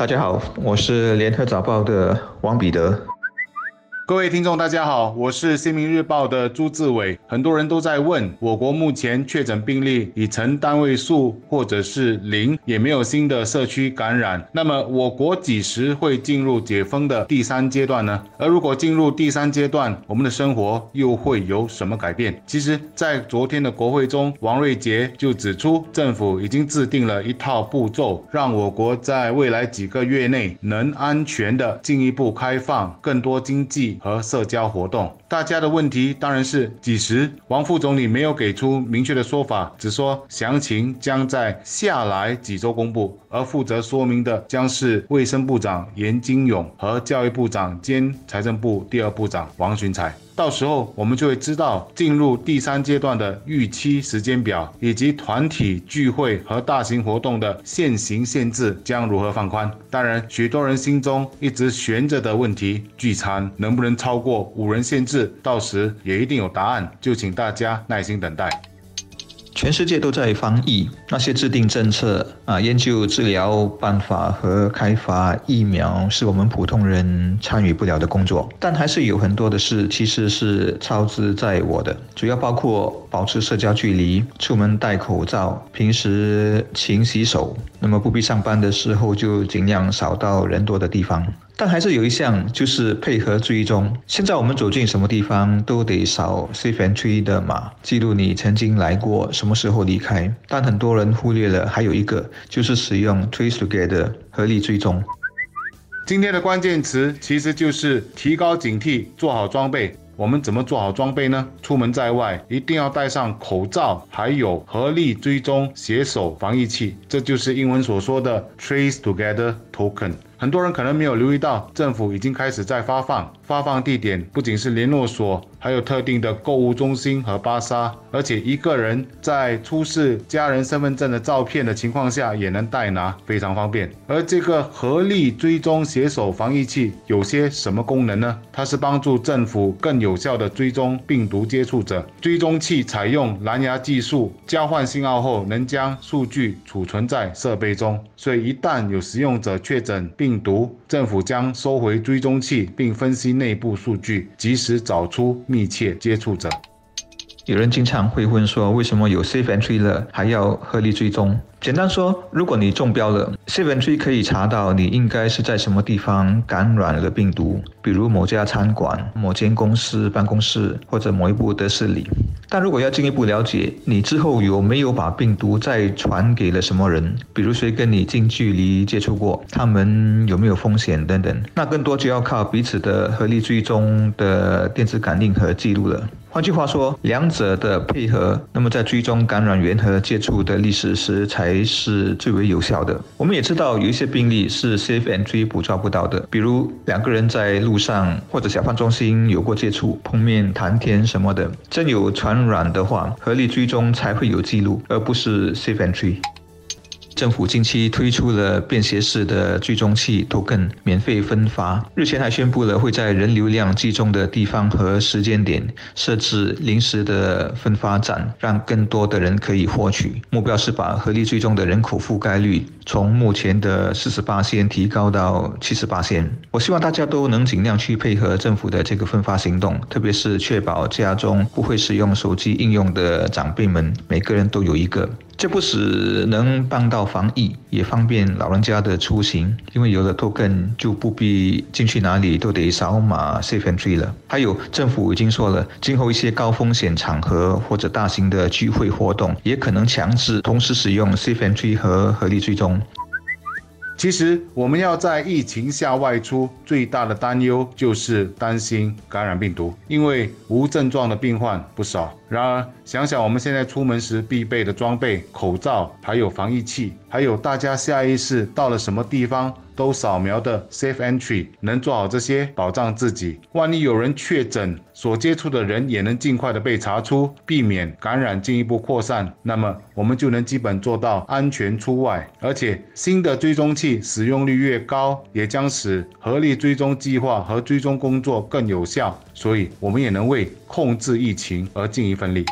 大家好，我是联合早报的王彼得。各位听众，大家好，我是新民日报的朱志伟。很多人都在问，我国目前确诊病例已成单位数，或者是零，也没有新的社区感染。那么，我国几时会进入解封的第三阶段呢？而如果进入第三阶段，我们的生活又会有什么改变？其实，在昨天的国会中，王瑞杰就指出，政府已经制定了一套步骤，让我国在未来几个月内能安全的进一步开放更多经济。和社交活动，大家的问题当然是几时？王副总理没有给出明确的说法，只说详情将在下来几周公布，而负责说明的将是卫生部长严金勇和教育部长兼财政部第二部长王群才。到时候我们就会知道进入第三阶段的预期时间表，以及团体聚会和大型活动的限行限制将如何放宽。当然，许多人心中一直悬着的问题，聚餐能不能超过五人限制，到时也一定有答案，就请大家耐心等待。全世界都在防疫，那些制定政策啊、研究治疗办法和开发疫苗，是我们普通人参与不了的工作。但还是有很多的事其实是操之在我的，主要包括保持社交距离、出门戴口罩、平时勤洗手。那么不必上班的时候，就尽量少到人多的地方。但还是有一项，就是配合追踪。现在我们走进什么地方都得扫 Safe Entry 的码，记录你曾经来过，什么时候离开。但很多人忽略了还有一个，就是使用 Trace Together 合力追踪。今天的关键词其实就是提高警惕，做好装备。我们怎么做好装备呢？出门在外一定要戴上口罩，还有合力追踪携手防疫器，这就是英文所说的 Trace Together Token。很多人可能没有留意到，政府已经开始在发放。发放地点不仅是联络所，还有特定的购物中心和巴沙，而且一个人在出示家人身份证的照片的情况下也能代拿，非常方便。而这个合力追踪携手防疫器有些什么功能呢？它是帮助政府更有效地追踪病毒接触者。追踪器采用蓝牙技术，交换信号后能将数据储存在设备中，所以一旦有使用者确诊病毒，政府将收回追踪器并分析。内部数据及时找出密切接触者。有人经常会问说，为什么有 Safe Entry 了还要合理追踪？简单说，如果你中标了，Safe Entry 可以查到你应该是在什么地方感染了病毒，比如某家餐馆、某间公司办公室或者某一部德士里。但如果要进一步了解你之后有没有把病毒再传给了什么人，比如谁跟你近距离接触过，他们有没有风险等等，那更多就要靠彼此的合力追踪的电子感应和记录了。换句话说，两者的配合，那么在追踪感染源和接触的历史时，才是最为有效的。我们也知道有一些病例是 safe entry 捕捉不到的，比如两个人在路上或者小贩中心有过接触、碰面谈天什么的，真有传染的话，合力追踪才会有记录，而不是 safe entry。政府近期推出了便携式的追踪器 token 免费分发，日前还宣布了会在人流量集中的地方和时间点设置临时的分发站，让更多的人可以获取。目标是把合力追踪的人口覆盖率从目前的四十八线提高到七十八线。我希望大家都能尽量去配合政府的这个分发行动，特别是确保家中不会使用手机应用的长辈们，每个人都有一个。这不只能帮到防疫，也方便老人家的出行，因为有了 token 就不必进去哪里都得扫码 safe entry 了。还有政府已经说了，今后一些高风险场合或者大型的聚会活动，也可能强制同时使用 safe entry 和合力追踪。其实我们要在疫情下外出，最大的担忧就是担心感染病毒，因为无症状的病患不少。然而，想想我们现在出门时必备的装备，口罩，还有防疫器，还有大家下意识到了什么地方都扫描的 Safe Entry，能做好这些保障自己。万一有人确诊，所接触的人也能尽快的被查出，避免感染进一步扩散，那么我们就能基本做到安全出外。而且，新的追踪器使用率越高，也将使合力追踪计划和追踪工作更有效。所以，我们也能为控制疫情而尽一份力。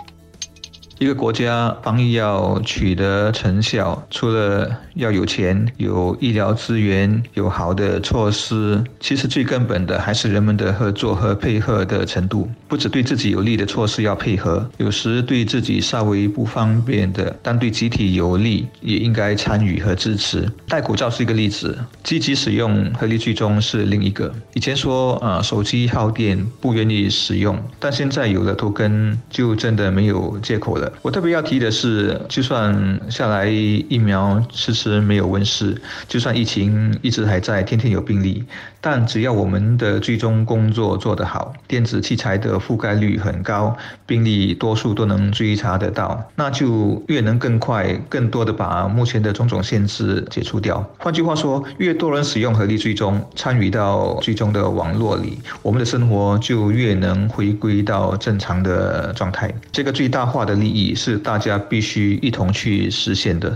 一个国家防疫要取得成效，除了要有钱、有医疗资源、有好的措施，其实最根本的还是人们的合作和配合的程度。不止对自己有利的措施要配合，有时对自己稍微不方便的，但对集体有利，也应该参与和支持。戴口罩是一个例子，积极使用合力追踪是另一个。以前说啊，手机耗电，不愿意使用，但现在有了头根，就真的没有借口了。我特别要提的是，就算下来疫苗迟迟没有问世，就算疫情一直还在，天天有病例，但只要我们的追踪工作做得好，电子器材的覆盖率很高，病例多数都能追查得到，那就越能更快、更多的把目前的种种限制解除掉。换句话说，越多人使用合力追踪，参与到追踪的网络里，我们的生活就越能回归到正常的状态。这个最大化的利益是大家必须一同去实现的。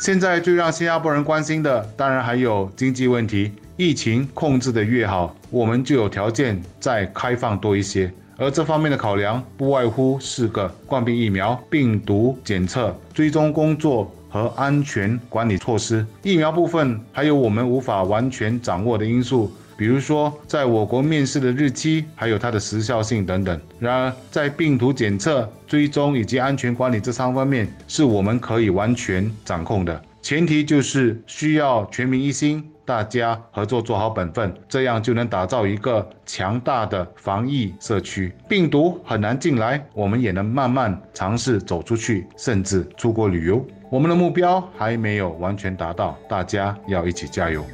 现在最让新加坡人关心的，当然还有经济问题。疫情控制的越好，我们就有条件再开放多一些。而这方面的考量，不外乎四个：冠病疫苗、病毒检测、追踪工作和安全管理措施。疫苗部分还有我们无法完全掌握的因素，比如说在我国面试的日期，还有它的时效性等等。然而，在病毒检测、追踪以及安全管理这三方面，是我们可以完全掌控的。前提就是需要全民一心，大家合作做好本分，这样就能打造一个强大的防疫社区。病毒很难进来，我们也能慢慢尝试走出去，甚至出国旅游。我们的目标还没有完全达到，大家要一起加油。